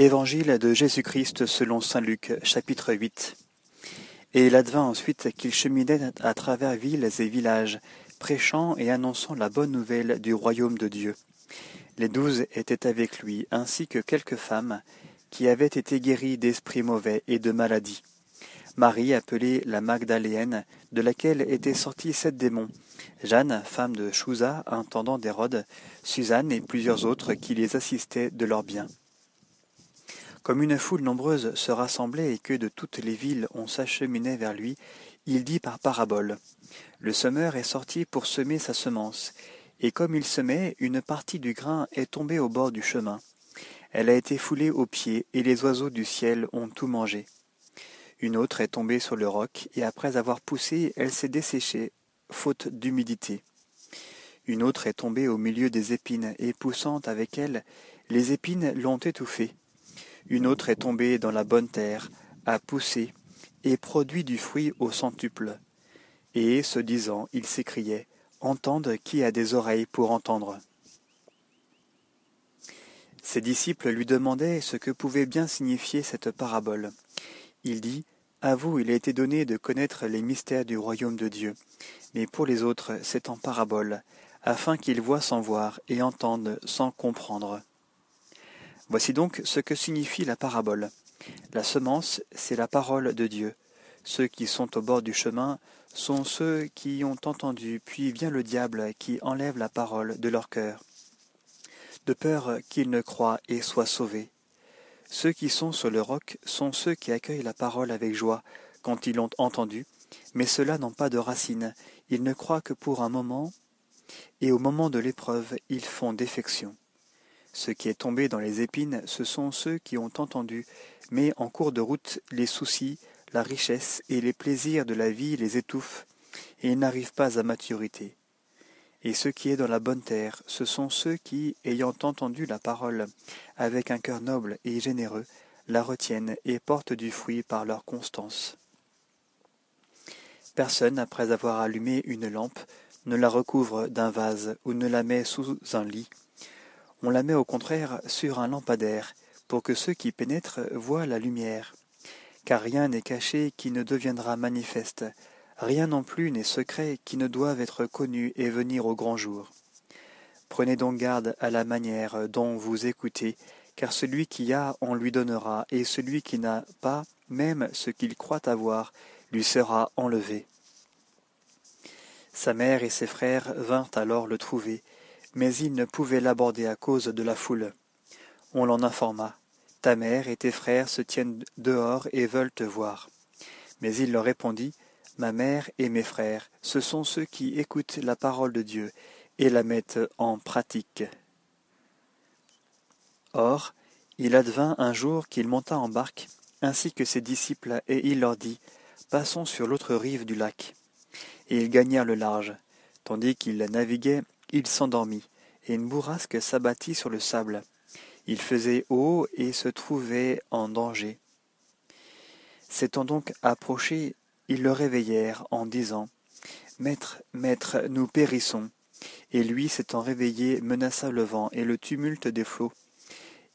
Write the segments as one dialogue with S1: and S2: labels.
S1: Évangile de Jésus-Christ selon saint Luc, chapitre 8. Et il advint ensuite qu'il cheminait à travers villes et villages, prêchant et annonçant la bonne nouvelle du royaume de Dieu. Les douze étaient avec lui, ainsi que quelques femmes qui avaient été guéries d'esprits mauvais et de maladies. Marie, appelée la Magdaléenne, de laquelle étaient sortis sept démons, Jeanne, femme de Chouza, intendant d'Hérode, Suzanne et plusieurs autres qui les assistaient de leurs biens. Comme une foule nombreuse se rassemblait et que de toutes les villes on s'acheminait vers lui, il dit par parabole Le semeur est sorti pour semer sa semence, et comme il semait, une partie du grain est tombée au bord du chemin. Elle a été foulée aux pieds, et les oiseaux du ciel ont tout mangé. Une autre est tombée sur le roc, et après avoir poussé, elle s'est desséchée, faute d'humidité. Une autre est tombée au milieu des épines, et poussant avec elle, les épines l'ont étouffée. Une autre est tombée dans la bonne terre, a poussé, et produit du fruit au centuple. Et, se disant, il s'écriait, Entende qui a des oreilles pour entendre. Ses disciples lui demandaient ce que pouvait bien signifier cette parabole. Il dit, À vous il a été donné de connaître les mystères du royaume de Dieu, mais pour les autres c'est en parabole, afin qu'ils voient sans voir et entendent sans comprendre. Voici donc ce que signifie la parabole. La semence, c'est la parole de Dieu. Ceux qui sont au bord du chemin sont ceux qui ont entendu, puis vient le diable qui enlève la parole de leur cœur, de peur qu'ils ne croient et soient sauvés. Ceux qui sont sur le roc sont ceux qui accueillent la parole avec joie quand ils l'ont entendue, mais ceux-là n'ont pas de racines, ils ne croient que pour un moment, et au moment de l'épreuve, ils font défection. Ce qui est tombé dans les épines, ce sont ceux qui ont entendu, mais en cours de route, les soucis, la richesse et les plaisirs de la vie les étouffent, et ils n'arrivent pas à maturité. Et ce qui est dans la bonne terre, ce sont ceux qui, ayant entendu la parole, avec un cœur noble et généreux, la retiennent et portent du fruit par leur constance. Personne, après avoir allumé une lampe, ne la recouvre d'un vase ou ne la met sous un lit, on la met au contraire sur un lampadaire, pour que ceux qui pénètrent voient la lumière. Car rien n'est caché qui ne deviendra manifeste, rien non plus n'est secret qui ne doive être connu et venir au grand jour. Prenez donc garde à la manière dont vous écoutez, car celui qui a, on lui donnera, et celui qui n'a pas, même ce qu'il croit avoir, lui sera enlevé. Sa mère et ses frères vinrent alors le trouver, mais il ne pouvait l'aborder à cause de la foule. On l'en informa. Ta mère et tes frères se tiennent dehors et veulent te voir. Mais il leur répondit, Ma mère et mes frères, ce sont ceux qui écoutent la parole de Dieu et la mettent en pratique. Or, il advint un jour qu'il monta en barque, ainsi que ses disciples, et il leur dit, Passons sur l'autre rive du lac. Et ils gagnèrent le large. Tandis qu'ils naviguaient, il s'endormit, et une bourrasque s'abattit sur le sable. Il faisait haut et se trouvait en danger. S'étant donc approchés, ils le réveillèrent en disant Maître, maître, nous périssons. Et lui, s'étant réveillé, menaça le vent et le tumulte des flots.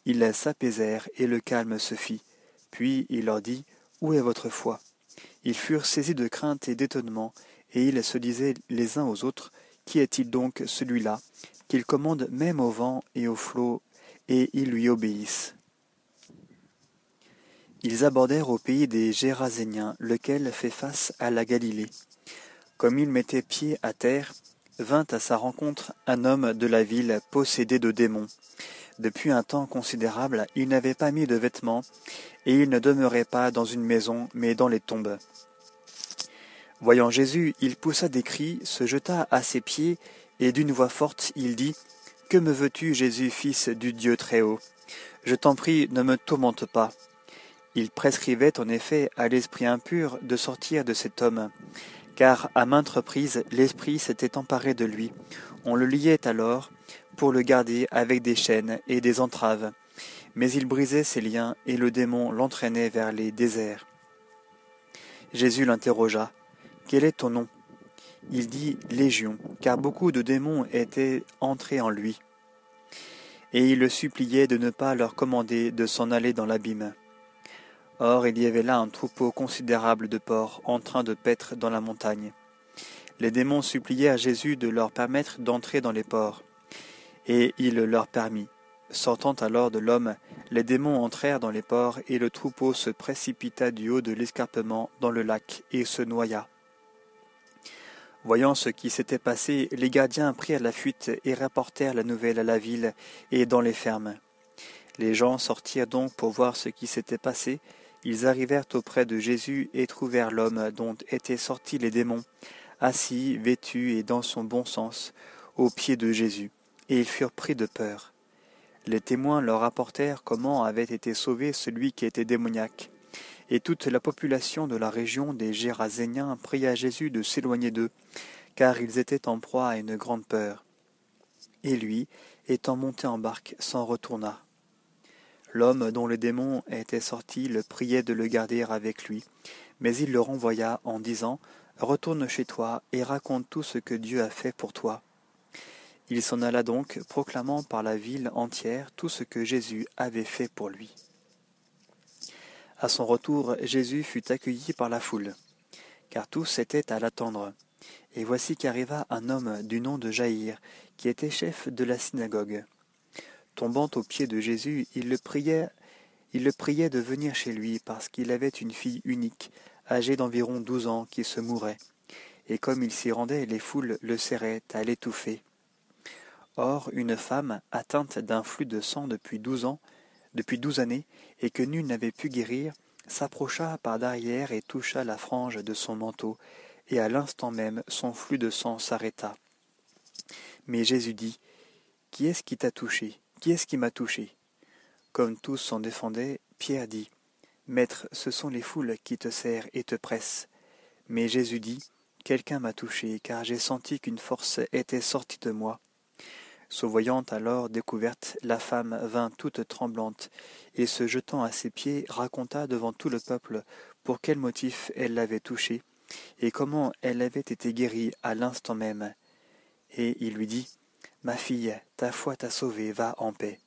S1: Ils s'apaisèrent et le calme se fit. Puis il leur dit Où est votre foi? Ils furent saisis de crainte et d'étonnement, et ils se disaient les uns aux autres qui est-il donc celui-là, qu'il commande même au vent et aux flots, et ils lui obéissent Ils abordèrent au pays des Géraséniens, lequel fait face à la Galilée. Comme il mettait pied à terre, vint à sa rencontre un homme de la ville possédé de démons. Depuis un temps considérable, il n'avait pas mis de vêtements, et il ne demeurait pas dans une maison, mais dans les tombes. Voyant Jésus, il poussa des cris, se jeta à ses pieds, et d'une voix forte il dit Que me veux-tu, Jésus, fils du Dieu Très-Haut? Je t'en prie, ne me tourmente pas. Il prescrivait en effet à l'esprit impur de sortir de cet homme, car à maintes reprises l'esprit s'était emparé de lui. On le liait alors pour le garder avec des chaînes et des entraves, mais il brisait ses liens et le démon l'entraînait vers les déserts. Jésus l'interrogea. Quel est ton nom? Il dit Légion, car beaucoup de démons étaient entrés en lui. et il le suppliait de ne pas leur commander de s'en aller dans l'abîme. Or il y avait là un troupeau considérable de porcs en train de paître dans la montagne. Les démons suppliaient à Jésus de leur permettre d'entrer dans les porcs. Et il leur permit. Sortant alors de l'homme, les démons entrèrent dans les porcs, et le troupeau se précipita du haut de l'escarpement dans le lac, et se noya. Voyant ce qui s'était passé, les gardiens prirent la fuite et rapportèrent la nouvelle à la ville et dans les fermes. Les gens sortirent donc pour voir ce qui s'était passé. Ils arrivèrent auprès de Jésus et trouvèrent l'homme dont étaient sortis les démons, assis, vêtu et dans son bon sens, aux pieds de Jésus, et ils furent pris de peur. Les témoins leur rapportèrent comment avait été sauvé celui qui était démoniaque. Et toute la population de la région des Géraséniens pria Jésus de s'éloigner d'eux, car ils étaient en proie à une grande peur. Et lui, étant monté en barque, s'en retourna. L'homme dont le démon était sorti le priait de le garder avec lui, mais il le renvoya en disant Retourne chez toi et raconte tout ce que Dieu a fait pour toi. Il s'en alla donc, proclamant par la ville entière tout ce que Jésus avait fait pour lui. À son retour, Jésus fut accueilli par la foule, car tous étaient à l'attendre. Et voici qu'arriva un homme du nom de Jaïr, qui était chef de la synagogue. Tombant aux pieds de Jésus, il le priait, il le priait de venir chez lui, parce qu'il avait une fille unique, âgé d'environ douze ans, qui se mourait. Et comme il s'y rendait, les foules le serraient à l'étouffer. Or, une femme, atteinte d'un flux de sang depuis douze ans, depuis douze années, et que nul n'avait pu guérir, s'approcha par derrière et toucha la frange de son manteau, et à l'instant même son flux de sang s'arrêta. Mais Jésus dit, Qui est-ce qui t'a touché? Qui est-ce qui m'a touché? Comme tous s'en défendaient, Pierre dit, Maître, ce sont les foules qui te serrent et te pressent. Mais Jésus dit, Quelqu'un m'a touché, car j'ai senti qu'une force était sortie de moi. Se voyant alors découverte, la femme vint toute tremblante, et se jetant à ses pieds, raconta devant tout le peuple pour quel motif elle l'avait touché, et comment elle avait été guérie à l'instant même. Et il lui dit, Ma fille, ta foi t'a sauvée, va en paix.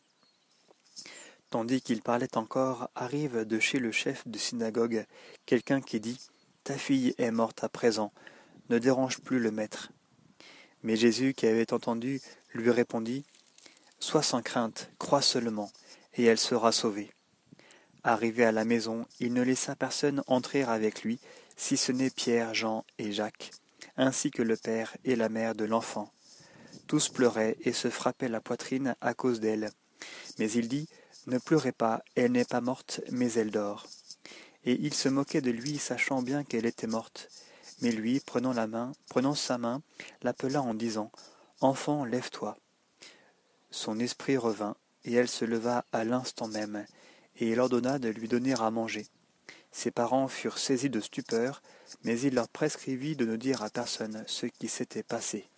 S1: Tandis qu'il parlait encore, arrive de chez le chef de synagogue quelqu'un qui dit Ta fille est morte à présent, ne dérange plus le maître. Mais Jésus, qui avait entendu, lui répondit Sois sans crainte, crois seulement, et elle sera sauvée. Arrivé à la maison, il ne laissa personne entrer avec lui, si ce n'est Pierre, Jean et Jacques, ainsi que le père et la mère de l'enfant. Tous pleuraient et se frappaient la poitrine à cause d'elle. Mais il dit ne pleurez pas, elle n'est pas morte, mais elle dort. Et il se moquait de lui, sachant bien qu'elle était morte. Mais lui, prenant la main, prenant sa main, l'appela en disant Enfant, lève-toi. Son esprit revint, et elle se leva à l'instant même, et il ordonna de lui donner à manger. Ses parents furent saisis de stupeur, mais il leur prescrivit de ne dire à personne ce qui s'était passé.